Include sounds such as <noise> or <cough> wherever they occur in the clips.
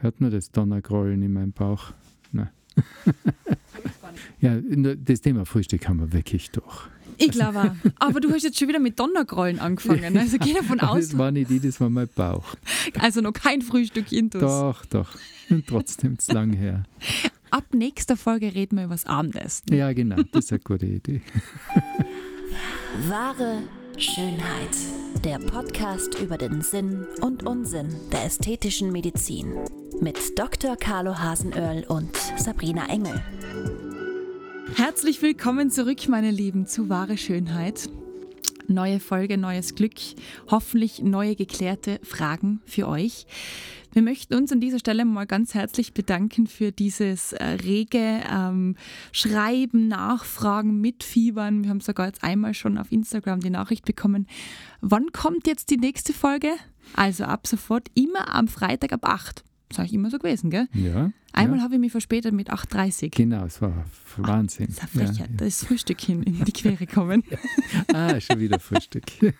Hört man das Donnergrollen in meinem Bauch? Nein. <laughs> ja, das Thema Frühstück haben wir wirklich durch. Ich glaube Aber du hast jetzt schon wieder mit Donnergrollen angefangen. Also geh davon <laughs> aus. Das war nicht die, das war mein Bauch. Also noch kein Frühstück intus. Doch, doch. Und <laughs> trotzdem zu lang her. Ab nächster Folge reden wir über das Abendessen. Ja, genau. Das ist eine gute Idee. Wahre Schönheit. Der Podcast über den Sinn und Unsinn der ästhetischen Medizin. Mit Dr. Carlo Hasenöhrl und Sabrina Engel. Herzlich willkommen zurück, meine Lieben, zu Wahre Schönheit. Neue Folge, neues Glück, hoffentlich neue geklärte Fragen für euch. Wir möchten uns an dieser Stelle mal ganz herzlich bedanken für dieses äh, rege ähm, Schreiben, Nachfragen, Mitfiebern. Wir haben sogar jetzt einmal schon auf Instagram die Nachricht bekommen, wann kommt jetzt die nächste Folge? Also ab sofort immer am Freitag ab 8. Ist immer so gewesen, gell? Ja. Einmal ja. habe ich mich verspätet mit 8.30 Genau, es war Wahnsinn. Ah, das ist ja, ja. Da ist Frühstück hin in die Quere gekommen. <laughs> ah, schon wieder Frühstück. <laughs> Frühstück,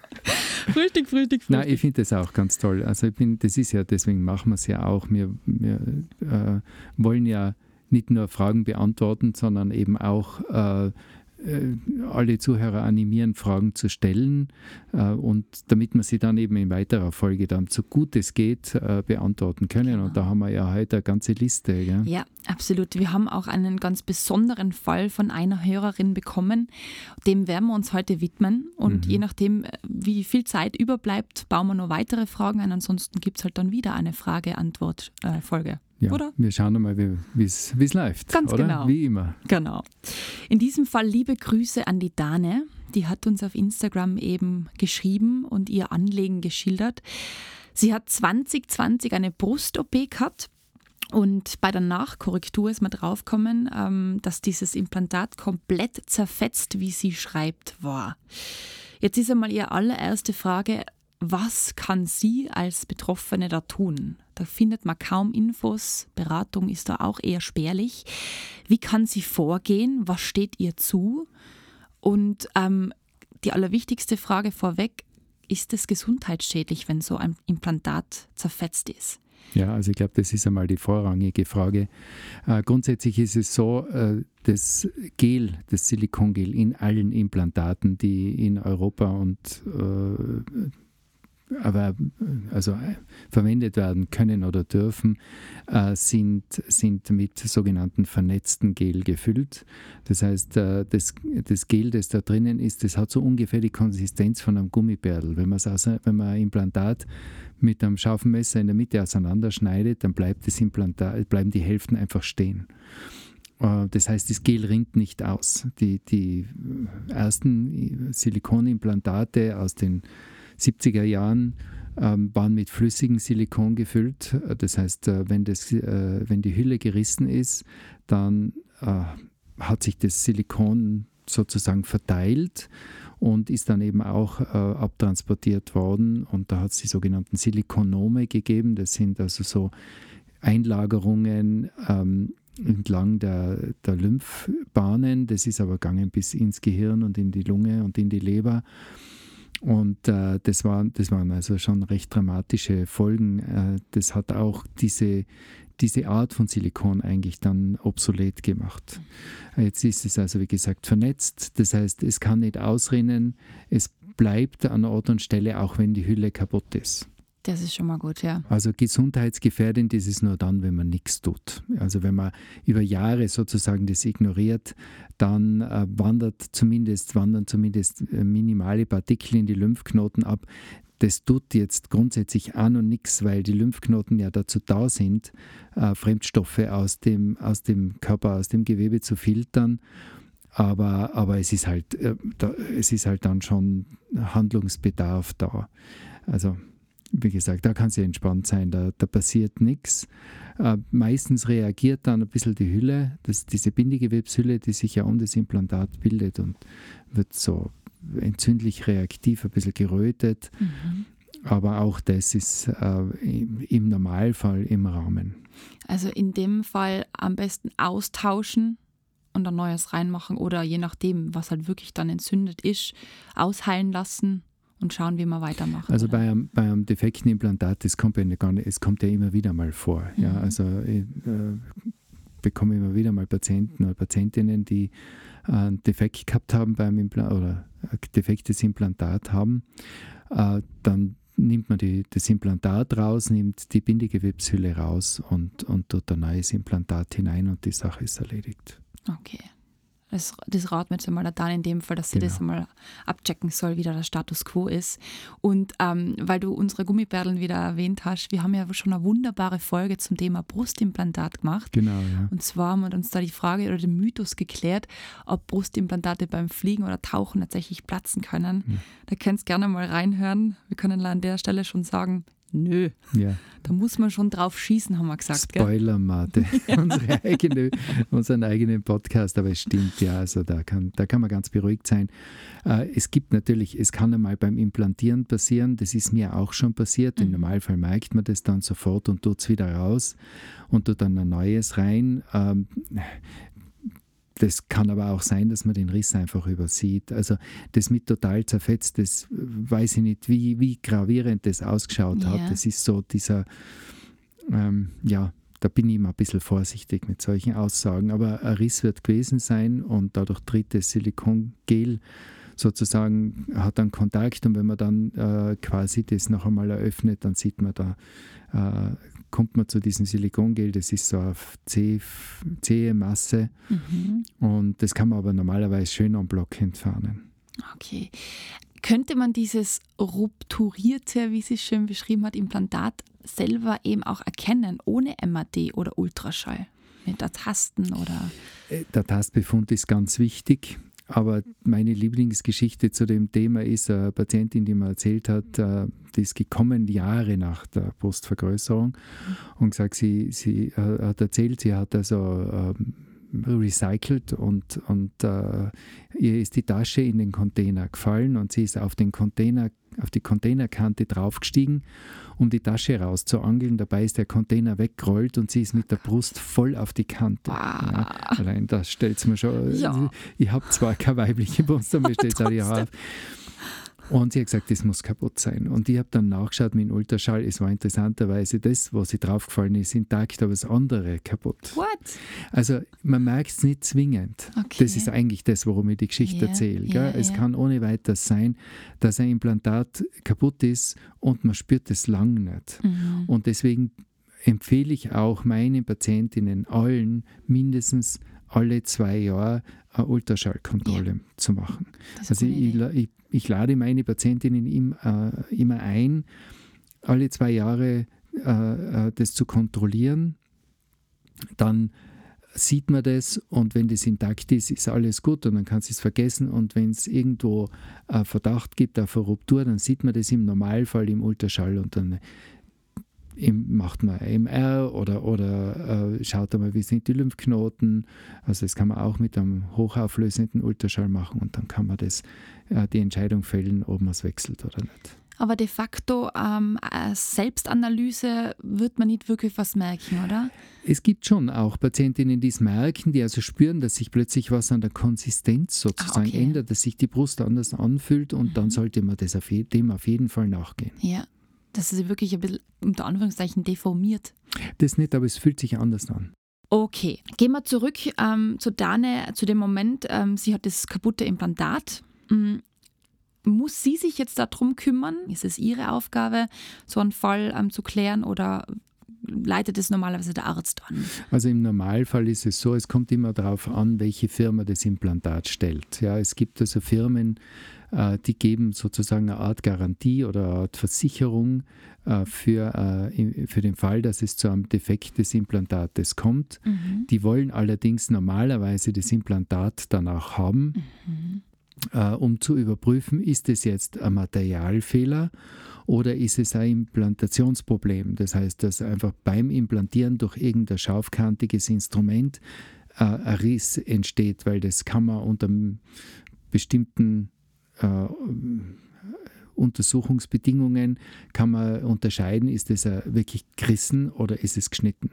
Frühstück, Frühstück. Nein, ich finde das auch ganz toll. Also ich bin, das ist ja, deswegen machen wir es ja auch. Wir, wir äh, wollen ja nicht nur Fragen beantworten, sondern eben auch äh, alle Zuhörer animieren, Fragen zu stellen äh, und damit wir sie dann eben in weiterer Folge dann so gut es geht äh, beantworten können. Genau. Und da haben wir ja heute eine ganze Liste. Gell? Ja, absolut. Wir haben auch einen ganz besonderen Fall von einer Hörerin bekommen. Dem werden wir uns heute widmen. Und mhm. je nachdem, wie viel Zeit überbleibt, bauen wir noch weitere Fragen ein. Ansonsten gibt es halt dann wieder eine Frage-Antwort-Folge. Ja, oder? Wir schauen mal, wie es läuft. Ganz oder? genau. Wie immer. Genau. In diesem Fall liebe Grüße an die Dane. Die hat uns auf Instagram eben geschrieben und ihr Anliegen geschildert. Sie hat 2020 eine Brust-OP gehabt und bei der Nachkorrektur ist man draufgekommen, ähm, dass dieses Implantat komplett zerfetzt, wie sie schreibt, war. Jetzt ist einmal ihre allererste Frage, was kann sie als Betroffene da tun? Da findet man kaum Infos, Beratung ist da auch eher spärlich. Wie kann sie vorgehen? Was steht ihr zu? Und ähm, die allerwichtigste Frage vorweg, ist es gesundheitsschädlich, wenn so ein Implantat zerfetzt ist? Ja, also ich glaube, das ist einmal die vorrangige Frage. Äh, grundsätzlich ist es so, äh, das Gel, das Silikongel in allen Implantaten, die in Europa und äh, aber äh, also äh, verwendet werden können oder dürfen, äh, sind, sind mit sogenannten vernetzten Gel gefüllt. Das heißt, äh, das, das Gel, das da drinnen ist, das hat so ungefähr die Konsistenz von einem Gummibärl. Wenn, wenn man ein Implantat mit einem scharfen Messer in der Mitte auseinanderschneidet, dann bleibt das Implantat, bleiben die Hälften einfach stehen. Äh, das heißt, das Gel rinnt nicht aus. Die, die ersten Silikonimplantate aus den 70er Jahren ähm, waren mit flüssigem Silikon gefüllt. Das heißt, äh, wenn, das, äh, wenn die Hülle gerissen ist, dann äh, hat sich das Silikon sozusagen verteilt und ist dann eben auch äh, abtransportiert worden. Und da hat es die sogenannten Silikonome gegeben. Das sind also so Einlagerungen ähm, entlang der, der Lymphbahnen. Das ist aber gegangen bis ins Gehirn und in die Lunge und in die Leber. Und äh, das, war, das waren also schon recht dramatische Folgen. Äh, das hat auch diese, diese Art von Silikon eigentlich dann obsolet gemacht. Jetzt ist es also, wie gesagt, vernetzt. Das heißt, es kann nicht ausrinnen. Es bleibt an Ort und Stelle, auch wenn die Hülle kaputt ist. Das ist schon mal gut, ja. Also gesundheitsgefährdend ist es nur dann, wenn man nichts tut. Also wenn man über Jahre sozusagen das ignoriert, dann äh, wandert zumindest, wandern zumindest äh, minimale Partikel in die Lymphknoten ab. Das tut jetzt grundsätzlich an und nichts, weil die Lymphknoten ja dazu da sind, äh, Fremdstoffe aus dem, aus dem Körper, aus dem Gewebe zu filtern. Aber, aber es, ist halt, es ist halt dann schon Handlungsbedarf da. Also wie gesagt, da kann sie entspannt sein, da, da passiert nichts. Äh, meistens reagiert dann ein bisschen die Hülle, das, diese Bindegewebshülle, die sich ja um das Implantat bildet und wird so entzündlich reaktiv, ein bisschen gerötet. Mhm. Aber auch das ist äh, im, im Normalfall im Rahmen. Also in dem Fall am besten austauschen und ein neues reinmachen oder je nachdem, was halt wirklich dann entzündet ist, ausheilen lassen und schauen, wie wir weitermachen. Also bei einem, bei einem defekten Implantat, das kommt ja gar nicht, es kommt ja immer wieder mal vor. Mhm. Ja, also ich äh, bekomme immer wieder mal Patienten oder Patientinnen, die äh, einen Defekt gehabt haben beim Implantat oder ein defektes Implantat haben. Äh, dann nimmt man die, das Implantat raus, nimmt die Bindegewebshülle raus und, und tut ein neues Implantat hinein und die Sache ist erledigt. Okay. Das, das raten wir jetzt einmal dann in dem Fall, dass sie genau. das einmal abchecken soll, wie da der Status quo ist. Und ähm, weil du unsere Gummibärdeln wieder erwähnt hast, wir haben ja schon eine wunderbare Folge zum Thema Brustimplantat gemacht. Genau, ja. Und zwar haben wir uns da die Frage oder den Mythos geklärt, ob Brustimplantate beim Fliegen oder Tauchen tatsächlich platzen können. Hm. Da könnt ihr gerne mal reinhören. Wir können an der Stelle schon sagen, Nö. Ja. Da muss man schon drauf schießen, haben wir gesagt. Spoiler-Mate. <laughs> Unsere eigene, unseren eigenen Podcast, aber es stimmt ja, also da kann, da kann man ganz beruhigt sein. Äh, es gibt natürlich, es kann einmal beim Implantieren passieren, das ist mir auch schon passiert. Mhm. Im Normalfall merkt man das dann sofort und tut es wieder raus und tut dann ein neues rein. Ähm, das kann aber auch sein, dass man den Riss einfach übersieht. Also das mit total zerfetzt, das weiß ich nicht, wie, wie gravierend das ausgeschaut ja. hat. Das ist so dieser, ähm, ja, da bin ich immer ein bisschen vorsichtig mit solchen Aussagen. Aber ein Riss wird gewesen sein und dadurch tritt das Silikongel sozusagen, hat dann Kontakt und wenn man dann äh, quasi das noch einmal eröffnet, dann sieht man da äh, kommt man zu diesem Silikongel, das ist so eine zähe Masse mhm. und das kann man aber normalerweise schön am Block entfernen. Okay. Könnte man dieses rupturierte, wie sie es schön beschrieben hat, Implantat selber eben auch erkennen, ohne MAD oder Ultraschall? Mit der Tasten oder? Äh, der Tastbefund ist ganz wichtig. Aber meine Lieblingsgeschichte zu dem Thema ist eine Patientin, die mir erzählt hat, äh, die ist gekommen Jahre nach der Brustvergrößerung und gesagt, sie, sie äh, hat erzählt, sie hat also ähm, recycelt und, und uh, ihr ist die Tasche in den Container gefallen und sie ist auf den Container auf die Containerkante draufgestiegen, um die Tasche rauszuangeln. Dabei ist der Container weggerollt und sie ist mit der Brust voll auf die Kante. Ja, allein das stellt es mir schon. Ja. Ich habe zwar keine weibliche Brust, aber mir <laughs> stellt es auch Haare. Und sie hat gesagt, das muss kaputt sein. Und ich habe dann nachgeschaut mit dem Ultraschall. Es war interessanterweise das, was sie draufgefallen ist, intakt, aber das andere kaputt. What? Also man merkt es nicht zwingend. Okay. Das ist eigentlich das, worum ich die Geschichte yeah, erzähle. Yeah, es yeah. kann ohne weiteres sein, dass ein Implantat kaputt ist und man spürt es lang nicht. Mhm. Und deswegen empfehle ich auch meinen Patientinnen allen mindestens alle zwei Jahre eine Ultraschallkontrolle ja. zu machen. Also ich, ich, ich, lade meine Patientinnen im, äh, immer ein, alle zwei Jahre äh, äh, das zu kontrollieren. Dann sieht man das und wenn das intakt ist, ist alles gut und dann kann sie es vergessen und wenn es irgendwo äh, Verdacht gibt auf eine Ruptur, dann sieht man das im Normalfall im Ultraschall und dann macht man MR oder, oder äh, schaut einmal, wie sind die Lymphknoten. Also das kann man auch mit einem hochauflösenden Ultraschall machen und dann kann man das, äh, die Entscheidung fällen, ob man es wechselt oder nicht. Aber de facto ähm, Selbstanalyse wird man nicht wirklich was merken, oder? Es gibt schon auch Patientinnen, die es merken, die also spüren, dass sich plötzlich was an der Konsistenz sozusagen ah, okay. ändert, dass sich die Brust anders anfühlt und mhm. dann sollte man das auf, dem auf jeden Fall nachgehen. Ja dass sie wirklich ein bisschen unter Anführungszeichen deformiert. Das nicht, aber es fühlt sich anders an. Okay, gehen wir zurück ähm, zu Dane, zu dem Moment, ähm, sie hat das kaputte Implantat. Ähm, muss sie sich jetzt darum kümmern? Ist es ihre Aufgabe, so einen Fall ähm, zu klären oder leitet es normalerweise der Arzt an? Also im Normalfall ist es so, es kommt immer darauf an, welche Firma das Implantat stellt. Ja, es gibt also Firmen, die geben sozusagen eine Art Garantie oder eine Art Versicherung äh, für, äh, für den Fall, dass es zu einem Defekt des Implantates kommt. Mhm. Die wollen allerdings normalerweise das Implantat danach haben. Mhm. um zu überprüfen, ist es jetzt ein Materialfehler oder ist es ein Implantationsproblem? Das heißt, dass einfach beim Implantieren durch irgendein scharfkantiges Instrument äh, ein Riss entsteht, weil das kann man unter bestimmten äh, Untersuchungsbedingungen kann man unterscheiden, ist es wirklich gerissen oder ist es geschnitten.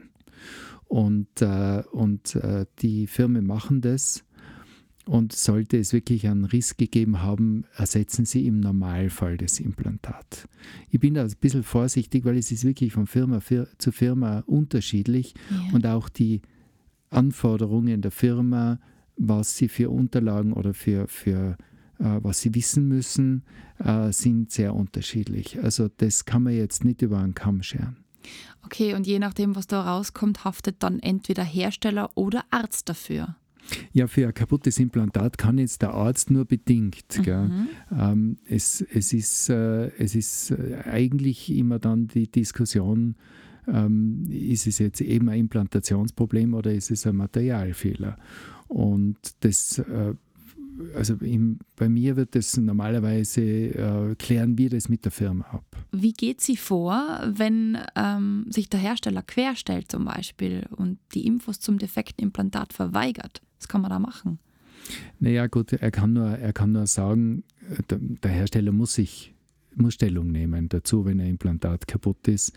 Und, äh, und äh, die Firmen machen das Und sollte es wirklich einen Riss gegeben haben, ersetzen Sie im Normalfall das Implantat. Ich bin da ein bisschen vorsichtig, weil es ist wirklich von Firma zu Firma unterschiedlich ja. und auch die Anforderungen der Firma, was sie für Unterlagen oder für, für äh, was sie wissen müssen, äh, sind sehr unterschiedlich. Also das kann man jetzt nicht über einen Kamm scheren. Okay, und je nachdem, was da rauskommt, haftet dann entweder Hersteller oder Arzt dafür. Ja, für ein kaputtes Implantat kann jetzt der Arzt nur bedingt. Mhm. Ähm, es, es, ist, äh, es ist äh, eigentlich immer dann die Diskussion, ähm, ist es jetzt eben ein Implantationsproblem oder ist es ein Materialfehler? Und das äh, also im, bei mir wird das normalerweise, äh, klären wir das mit der Firma ab. Wie geht sie vor, wenn ähm, sich der Hersteller querstellt zum Beispiel und die Infos zum defekten Implantat verweigert? Was kann man da machen? Naja gut, er kann nur, er kann nur sagen, der, der Hersteller muss sich muss Stellung nehmen dazu, wenn ein Implantat kaputt ist.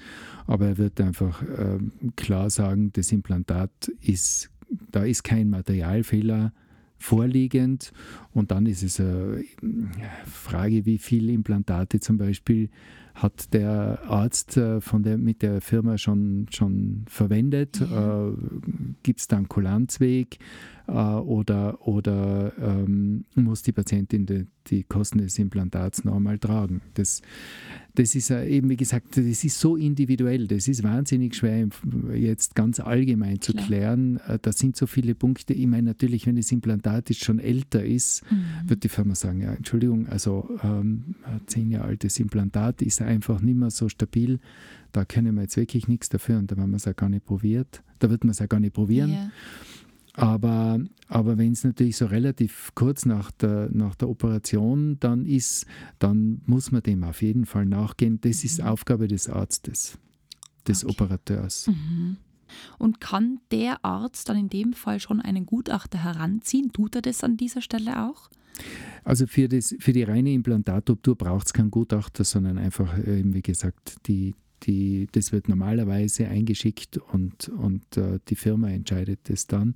Aber er wird einfach äh, klar sagen, das Implantat ist, da ist kein Materialfehler vorliegend. Und dann ist es eine Frage, wie viele Implantate zum Beispiel hat der Arzt äh, von der, mit der Firma schon, schon verwendet? Ja. Äh, Gibt es da einen Kulanzweg? Äh, oder oder ähm, muss die Patientin die, die Kosten des Implantats noch einmal tragen? Das, das ist eben, wie gesagt, das ist so individuell, das ist wahnsinnig schwer jetzt ganz allgemein zu Klar. klären. Äh, da sind so viele Punkte. Ich meine, natürlich, wenn das Implantat jetzt schon älter ist, mhm. wird die Firma sagen, ja, Entschuldigung, also ähm, ein zehn Jahre altes Implantat ist einfach nicht mehr so stabil. Da können wir jetzt wirklich nichts dafür und da haben wir es auch gar nicht probiert. Da wird man es auch gar nicht probieren. Yeah. Aber, aber wenn es natürlich so relativ kurz nach der, nach der Operation dann ist, dann muss man dem auf jeden Fall nachgehen. Das ist mhm. Aufgabe des Arztes, des okay. Operateurs. Mhm. Und kann der Arzt dann in dem Fall schon einen Gutachter heranziehen? Tut er das an dieser Stelle auch? Also für, das, für die reine Implantatoptur braucht es keinen Gutachter, sondern einfach, wie gesagt, die, die, das wird normalerweise eingeschickt und, und äh, die Firma entscheidet das dann.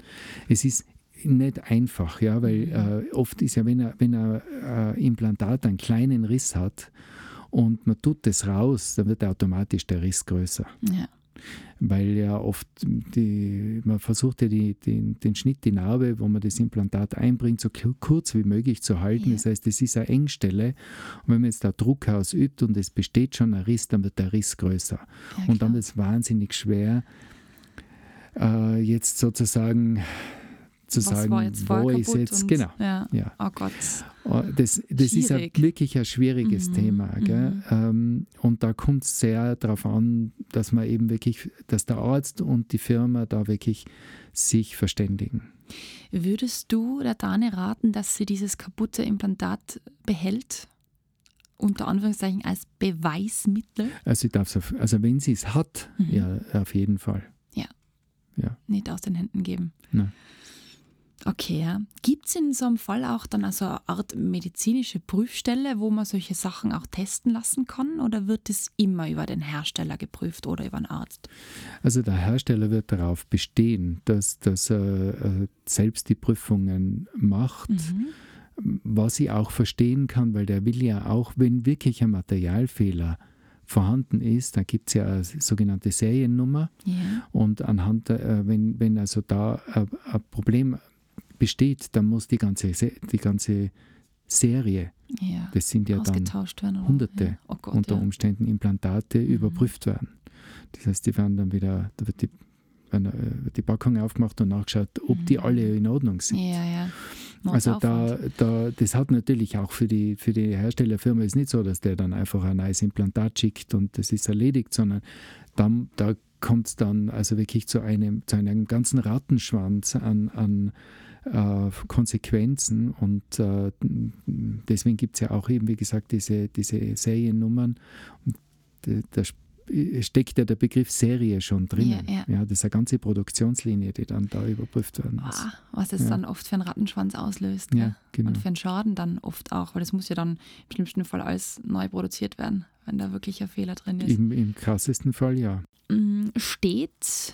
Es ist nicht einfach, ja, weil mhm. äh, oft ist ja, wenn ein, wenn äh, Implantat einen kleinen Riss hat und man tut das raus, dann wird automatisch der Riss größer. Ja weil ja oft die, man versucht ja die, die, den Schnitt, die Narbe, wo man das Implantat einbringt, so kurz wie möglich zu halten. Ja. Das heißt, es ist eine Engstelle. Und wenn man jetzt da Druck ausübt und es besteht schon ein Riss, dann wird der Riss größer. Ja, und dann ist es wahnsinnig schwer, äh, jetzt sozusagen zu Was sagen, wo ist jetzt, genau. Ja. ja. Oh Gott. Oh, das, das ist ein, wirklich ein schwieriges mhm. Thema. Mhm. Ähm, und da kommt es sehr darauf an, dass man eben wirklich, dass der Arzt und die Firma da wirklich sich verständigen. Würdest du der Dane raten, dass sie dieses kaputte Implantat behält? Unter Anführungszeichen als Beweismittel? Also, also wenn sie es hat, mhm. ja, auf jeden Fall. Ja. ja. Nicht aus den Händen geben. Nein. Okay, ja. Gibt es in so einem Fall auch dann also eine Art medizinische Prüfstelle, wo man solche Sachen auch testen lassen kann? Oder wird es immer über den Hersteller geprüft oder über einen Arzt? Also der Hersteller wird darauf bestehen, dass, dass er äh, selbst die Prüfungen macht. Mhm. Was ich auch verstehen kann, weil der will ja auch, wenn wirklich ein Materialfehler vorhanden ist, da gibt es ja eine sogenannte Seriennummer. Yeah. Und anhand, äh, wenn, wenn also da äh, ein Problem besteht, dann muss die ganze, die ganze Serie, ja, das sind ja dann werden, hunderte ja. oh Gott, unter Umständen Implantate, mhm. überprüft werden. Das heißt, die werden dann wieder, da wird die, wird äh, die Packung aufgemacht und nachgeschaut, ob mhm. die alle in Ordnung sind. Ja, ja. Also da, da, das hat natürlich auch für die, für die Herstellerfirma ist nicht so, dass der dann einfach ein neues Implantat schickt und das ist erledigt, sondern dann, da kommt es dann also wirklich zu einem, zu einem ganzen Rattenschwanz an, an äh, Konsequenzen und äh, deswegen gibt es ja auch eben, wie gesagt, diese, diese Seriennummern. Und da steckt ja der Begriff Serie schon drinnen. Ja, ja. ja, das ist eine ganze Produktionslinie, die dann da überprüft werden muss. Wow, was das ja. dann oft für einen Rattenschwanz auslöst. Ja, genau. Und für einen Schaden dann oft auch, weil das muss ja dann im schlimmsten Fall alles neu produziert werden, wenn da wirklich ein Fehler drin ist. Im, im krassesten Fall ja. Mm, steht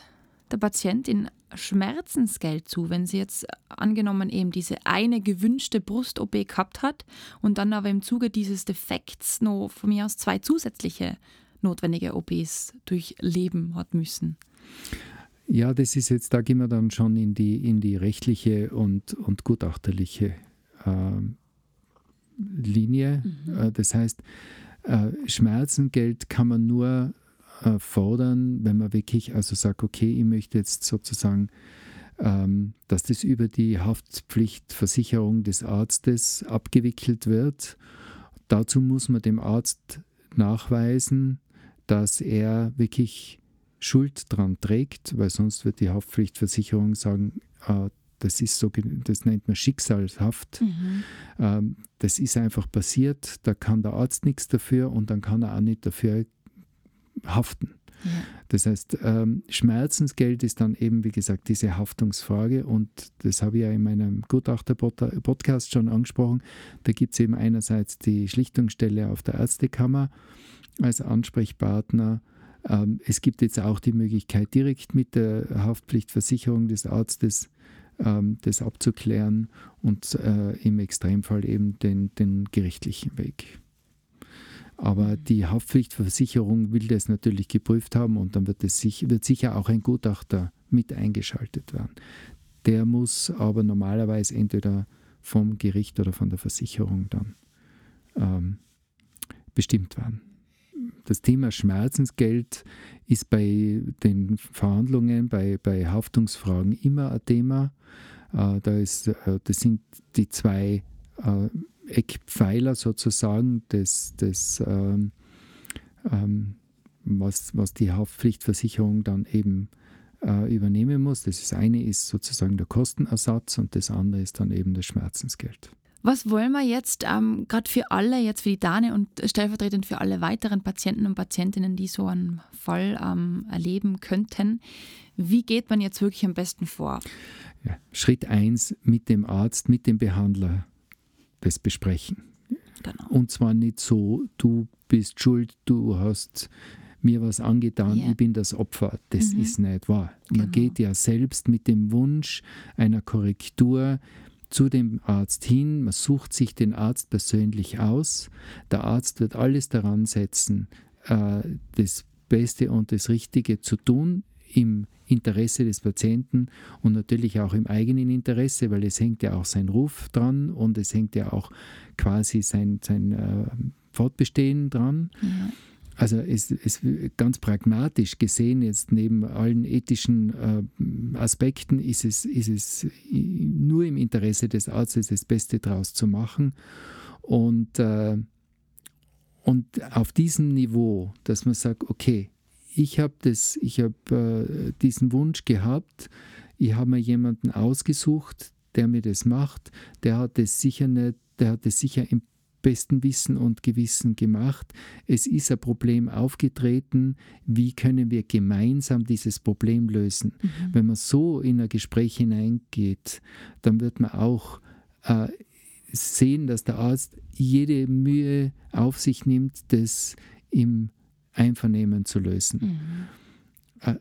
der Patient in Schmerzensgeld zu, wenn sie jetzt angenommen eben diese eine gewünschte Brust-OP gehabt hat und dann aber im Zuge dieses Defekts noch von mir aus zwei zusätzliche notwendige OPs durchleben hat müssen? Ja, das ist jetzt, da gehen wir dann schon in die, in die rechtliche und, und gutachterliche äh, Linie. Mhm. Äh, das heißt, äh, Schmerzengeld kann man nur äh, fordern, wenn man wirklich also sagt, okay, ich möchte jetzt sozusagen, ähm, dass das über die Haftpflichtversicherung des Arztes abgewickelt wird. Dazu muss man dem Arzt nachweisen, dass er wirklich Schuld dran trägt, weil sonst wird die Haftpflichtversicherung sagen, äh, das ist so, das nennt man schicksalshaft. Mhm. Ähm, das ist einfach passiert, da kann der Arzt nichts dafür und dann kann er auch nicht dafür haften. Ja. Das heißt, ähm, Schmerzensgeld ist dann eben, wie gesagt, diese Haftungsfrage und das habe ich ja in meinem Gutachter-Podcast schon angesprochen. Da gibt es eben einerseits die Schlichtungsstelle auf der Ärztekammer als Ansprechpartner. Ähm, es gibt jetzt auch die Möglichkeit, direkt mit der Haftpflichtversicherung des Arztes ähm, das abzuklären und äh, im Extremfall eben den, den gerichtlichen Weg. Aber die Haftpflichtversicherung will das natürlich geprüft haben und dann wird, es wird sicher auch ein Gutachter mit eingeschaltet werden. Der muss aber normalerweise entweder vom Gericht oder von der Versicherung dann ähm, bestimmt werden. Das Thema Schmerzensgeld ist bei den Verhandlungen, bei, bei Haftungsfragen immer ein Thema. Äh, da ist, äh, das sind die zwei äh, Eckpfeiler sozusagen des, des ähm, ähm, was, was die Haftpflichtversicherung dann eben äh, übernehmen muss. Das eine ist sozusagen der Kostenersatz und das andere ist dann eben das Schmerzensgeld. Was wollen wir jetzt ähm, gerade für alle, jetzt für die Dane und stellvertretend für alle weiteren Patienten und Patientinnen, die so einen Fall ähm, erleben könnten, wie geht man jetzt wirklich am besten vor? Ja, Schritt 1 mit dem Arzt, mit dem Behandler das besprechen. Genau. Und zwar nicht so, du bist schuld, du hast mir was angetan, yeah. ich bin das Opfer. Das mhm. ist nicht wahr. Man genau. geht ja selbst mit dem Wunsch einer Korrektur zu dem Arzt hin, man sucht sich den Arzt persönlich aus. Der Arzt wird alles daran setzen, äh, das Beste und das Richtige zu tun im Interesse des Patienten und natürlich auch im eigenen Interesse, weil es hängt ja auch sein Ruf dran und es hängt ja auch quasi sein, sein äh, Fortbestehen dran. Ja. Also es ist ganz pragmatisch gesehen, jetzt neben allen ethischen äh, Aspekten, ist es, ist es nur im Interesse des Arztes, das Beste daraus zu machen. Und, äh, und auf diesem Niveau, dass man sagt, okay, ich habe hab, äh, diesen Wunsch gehabt, ich habe mir jemanden ausgesucht, der mir das macht, der hat es sicher nicht, der hat es sicher im besten Wissen und Gewissen gemacht. Es ist ein Problem aufgetreten. Wie können wir gemeinsam dieses Problem lösen? Mhm. Wenn man so in ein Gespräch hineingeht, dann wird man auch äh, sehen, dass der Arzt jede Mühe auf sich nimmt, das im Einvernehmen zu lösen. Mhm. Äh,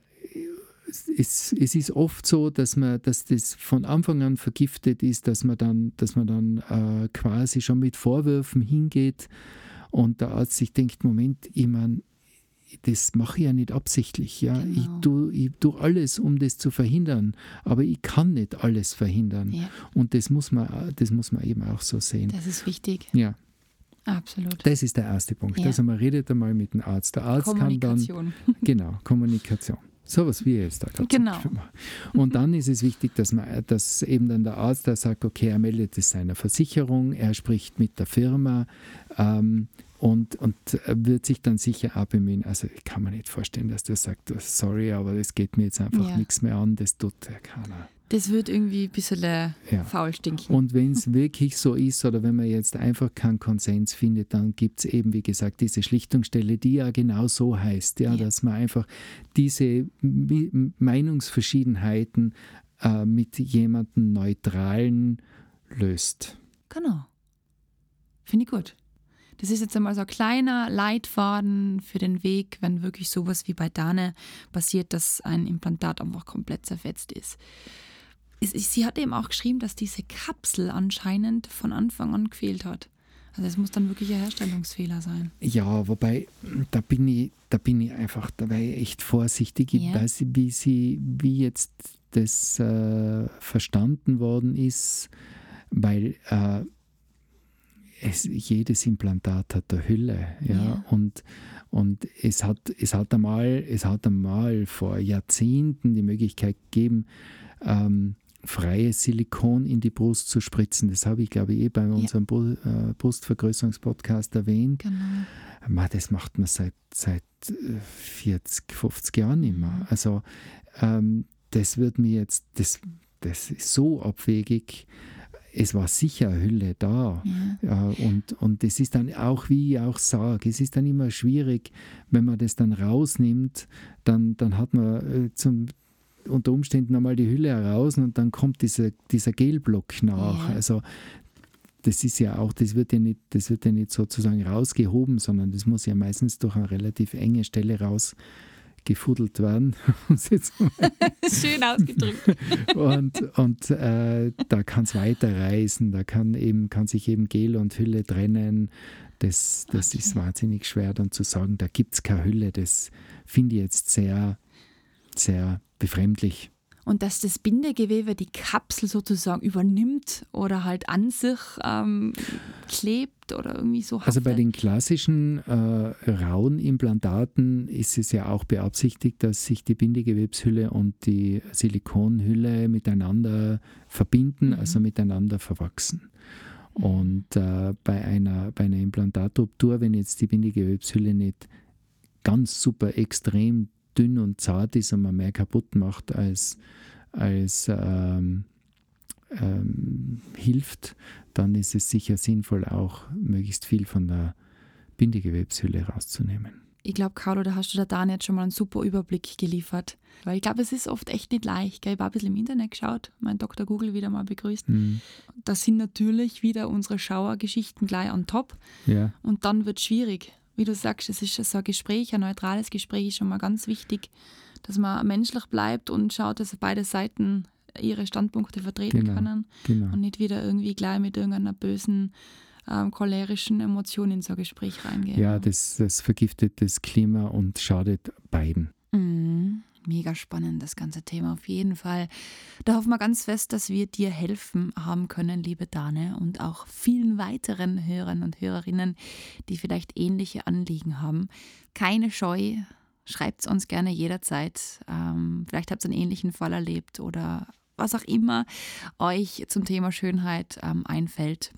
es, es, ist oft so, dass man, dass das von Anfang an vergiftet ist, dass man dann, dass man dann äh, quasi schon mit Vorwürfen hingeht und der Arzt sich denkt, Moment, ich meine, das mache ich ja nicht absichtlich. Ja? Genau. Ich, tue, ich tue alles, um das zu verhindern, aber ich kann nicht alles verhindern. Ja. Und das muss, man, das muss man eben auch so sehen. Das ist wichtig. Ja. Absolut. Das ist der erste Punkt. Ja. Also man redet einmal mit dem Arzt. Der Arzt kann dann. <laughs> Genau, Kommunikation. So was wie jetzt da gerade Genau. Und dann ist es wichtig, dass, man, dass eben dann der Arzt da sagt, okay, er meldet es seiner Versicherung, er spricht mit der Firma ähm, und, und wird sich dann sicher auch bemühen. Also ich kann mir nicht vorstellen, dass der sagt, sorry, aber das geht mir jetzt einfach ja. nichts mehr an, das tut keiner. Das wird irgendwie ein bisschen äh, ja. faul stinken. Und wenn es wirklich so ist oder wenn man jetzt einfach keinen Konsens findet, dann gibt es eben, wie gesagt, diese Schlichtungsstelle, die ja genau so heißt, ja, ja. dass man einfach diese Meinungsverschiedenheiten äh, mit jemandem Neutralen löst. Genau. Finde ich gut. Das ist jetzt einmal so ein kleiner Leitfaden für den Weg, wenn wirklich sowas wie bei Dane passiert, dass ein Implantat einfach komplett zerfetzt ist. Sie hat eben auch geschrieben, dass diese Kapsel anscheinend von Anfang an gefehlt hat. Also es muss dann wirklich ein Herstellungsfehler sein. Ja, wobei, da bin ich, da bin ich einfach, da wäre ich echt vorsichtig. Ich Ja. weiß, wie sie, wie jetzt das äh, verstanden worden ist, weil äh, es, jedes Implantat hat eine Hülle, ja, Ja. und und es hat, es, hat einmal, es hat einmal vor Jahrzehnten die Möglichkeit gegeben, ähm, freies Silikon in die Brust zu spritzen. Das habe ich, glaube ich, eh bei unserem Bru- äh, Brustvergrößerungspodcast erwähnt. Genau. Das macht man seit, seit äh, 40, 50 Jahren nicht mehr. Also ähm, das wird mir jetzt, das, das ist so abwegig. Es war sicher eine Hülle da. Ja. Ja, und, und es ist dann auch, wie ich auch sage, es ist dann immer schwierig, wenn man das dann rausnimmt, dann, dann hat man äh, zum, unter Umständen einmal die Hülle heraus und dann kommt dieser, dieser Gelblock nach. Ja. Also das ist ja auch, das wird ja nicht, das wird ja nicht sozusagen rausgehoben, sondern das muss ja meistens durch eine relativ enge Stelle rausgefuddelt werden. <laughs> <laughs> Schön ausgedrückt. und, und äh, da kann es weiterreisen, da kann, eben, kann sich eben Gel und Hülle trennen. Das, das ist wahnsinnig schwer dann zu sagen, da gibt es keine Hülle. Das finde ich jetzt sehr, sehr befremdlich. Und dass das Bindegewebe die Kapsel sozusagen übernimmt oder halt an sich ähm, klebt oder irgendwie so Also bei haftet. den klassischen äh, rauen Implantaten ist es ja auch beabsichtigt, dass sich die Bindegewebshülle und die Silikonhülle miteinander verbinden, Mhm. also miteinander verwachsen. Und äh, bei, einer, bei einer Implantatruptur, wenn jetzt die Bindegewebshülle nicht ganz super extrem dünn und zart ist und man mehr kaputt macht als, als ähm, ähm, hilft, dann ist es sicher sinnvoll, auch möglichst viel von der Bindegewebshülle rauszunehmen. Ich glaube, Carlo, da hast du der Dan jetzt schon mal einen super Überblick geliefert. Weil ich glaube, es ist oft echt nicht leicht. Gell? Ich habe ein bisschen im Internet geschaut, mein Dr. Google wieder mal begrüßt. Hm, Da sind natürlich wieder unsere Schauergeschichten gleich on top. ja, Und dann wird es schwierig. Wie du sagst, es ist so ein Gespräch, ein neutrales Gespräch ist schon mal ganz wichtig, dass man menschlich bleibt und schaut, dass beide Seiten ihre Standpunkte vertreten Genau. können genau. und nicht wieder irgendwie gleich mit irgendeiner bösen, ähm, cholerischen Emotion in so ein Gespräch reingehen. Ja, das, das vergiftet das Klima und schadet beiden. Mhm. Mega spannend, das ganze Thema auf jeden Fall. Da hoffen wir ganz fest, dass wir dir helfen haben können, liebe Dane, und auch vielen weiteren Hörern und Hörerinnen, die vielleicht ähnliche Anliegen haben. Keine Scheu, schreibt es uns gerne jederzeit. Ähm, vielleicht habt ihr einen ähnlichen Fall erlebt oder was auch immer euch zum Thema Schönheit ähm, einfällt.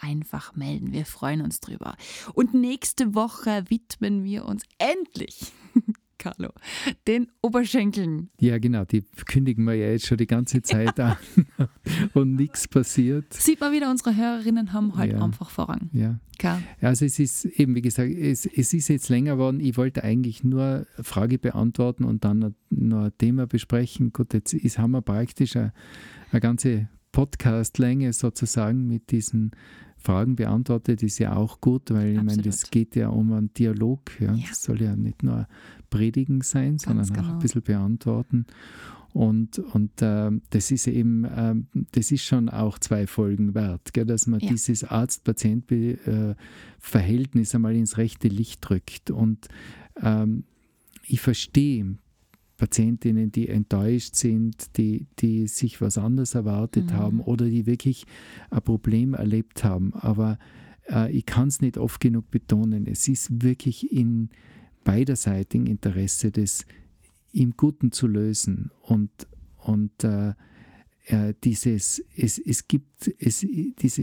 Einfach melden, wir freuen uns drüber. Und nächste Woche widmen wir uns endlich Carlo, den Oberschenkeln. Ja, genau, die kündigen wir ja jetzt schon die ganze Zeit an <laughs> und nichts passiert. Sieht man wieder, unsere Hörerinnen haben halt Ja. einfach Vorrang. Ja. Gell? Also es ist eben, wie gesagt, es, es ist jetzt länger geworden. Ich wollte eigentlich nur eine Frage beantworten und dann noch ein Thema besprechen. Gut, jetzt ist, haben wir praktisch eine, eine ganze Podcast-Länge sozusagen mit diesen Fragen beantwortet. Ist ja auch gut, weil ich meine, das Absolut. geht ja um einen Dialog. Ja. Ja. Das soll ja nicht nur Predigen sein, sondern auch genau. ein bisschen beantworten. Und, und ähm, das ist eben, ähm, das ist schon auch zwei Folgen wert, gell, dass man Ja. dieses Arzt-Patient-Verhältnis einmal ins rechte Licht drückt. Und ähm, ich verstehe Patientinnen, die enttäuscht sind, die, die sich was anderes erwartet Mhm. haben oder die wirklich ein Problem erlebt haben. Aber äh, ich kann es nicht oft genug betonen. Es ist wirklich in beiderseitigen Interesse, das im Guten zu lösen und, und äh, dieses, es, es gibt, es, diese,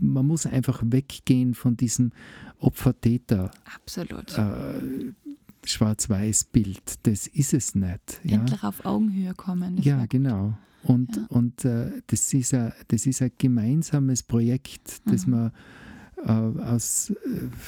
man muss einfach weggehen von diesem Opfer-Täter Absolut. äh, Schwarz-Weiß-Bild. Das ist es nicht. Ja, Endlich auf Augenhöhe kommen. ja genau. Und, Ja. und äh, das, ist ein, das ist ein gemeinsames Projekt, das Mhm. man äh, aus, äh,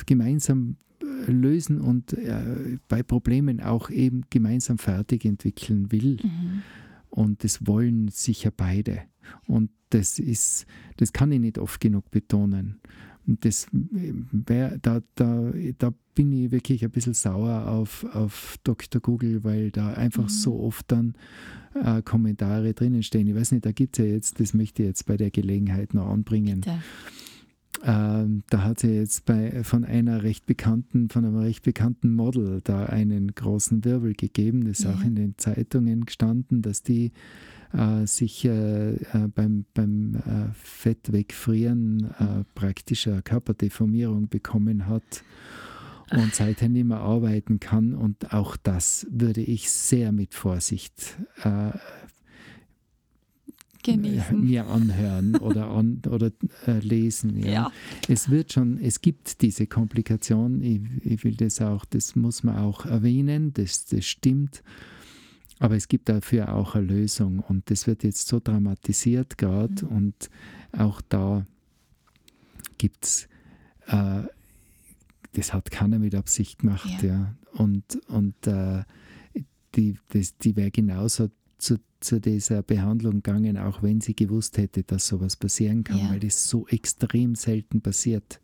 gemeinsam äh, lösen und äh, bei Problemen auch eben gemeinsam fertig entwickeln will. Mhm. Und das wollen sicher beide. Und das ist, das kann ich nicht oft genug betonen. Und das wär, da, da, da bin ich wirklich ein bisschen sauer auf, auf Dr. Google, weil da einfach mhm. so oft dann äh, Kommentare drinnen stehen. Ich weiß nicht, da gibt es ja jetzt, das möchte ich jetzt bei der Gelegenheit noch anbringen. Ähm, da hat sie jetzt bei, von einer recht bekannten, von einem recht bekannten Model da einen großen Wirbel gegeben. Das ist ja. auch in den Zeitungen gestanden, dass die äh, sich äh, äh, beim, beim äh, Fett wegfrieren äh, praktisch eine Körperdeformierung bekommen hat und seither nicht mehr arbeiten kann. Und auch das würde ich sehr mit Vorsicht äh, Genießen. mir anhören oder, an, oder äh, lesen. Ja. ja. Es wird schon, es gibt diese Komplikation, ich, ich, will das auch, das muss man auch erwähnen, das, das stimmt. Aber es gibt dafür auch eine Lösung und das wird jetzt so dramatisiert gerade mhm. und auch da gibt es, äh, das hat keiner mit Absicht gemacht. Ja. ja. Und, und äh, die, die wäre genauso zu, zu dieser Behandlung gegangen, auch wenn sie gewusst hätte, dass sowas passieren kann, ja. weil das so extrem selten passiert.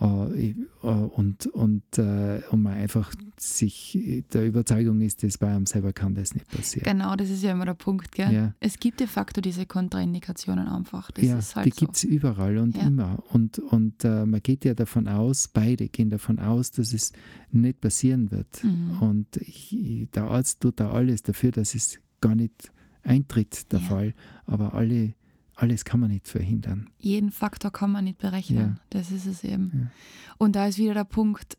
Äh, äh, und, und, äh, und man einfach sich der Überzeugung ist, dass bei einem selber kann das nicht passieren. Genau, das ist ja immer der Punkt. Gell? Ja. Es gibt de facto diese Kontraindikationen einfach. Das ja, halt die so. gibt es überall und ja. immer. Und, und uh, man geht ja davon aus, beide gehen davon aus, dass es nicht passieren wird. Mhm. Und ich, der Arzt tut da alles dafür, dass es gar nicht eintritt, der Fall. Aber alle alles kann man nicht verhindern. Jeden Faktor kann man nicht berechnen. Ja. Das ist es eben. Ja. Und da ist wieder der Punkt,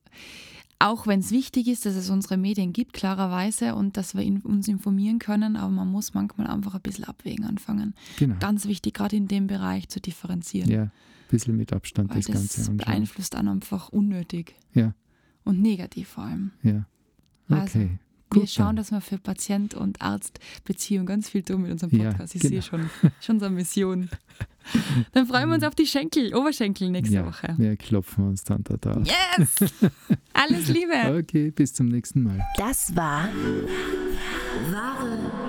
auch wenn es wichtig ist, dass es unsere Medien gibt, klarerweise, und dass wir in, uns informieren können, aber man muss manchmal einfach ein bisschen abwägen anfangen. Genau. Ganz wichtig, gerade in dem Bereich zu differenzieren. Ja, ein bisschen mit Abstand Weil das, das Ganze anschauen. beeinflusst dann einfach unnötig. Ja. Und negativ vor allem. Ja. Also, okay. Also, wir schauen, dass wir für Patient- und Arztbeziehung ganz viel tun mit unserem Podcast. Ja, ich genau. sehe schon, schon so eine Mission. <laughs> Dann freuen wir uns auf die Schenkel, Oberschenkel nächste ja, Woche. Wir klopfen uns dann da drauf. Yes! Alles Liebe! <laughs> Okay, bis zum nächsten Mal. Das war Wahre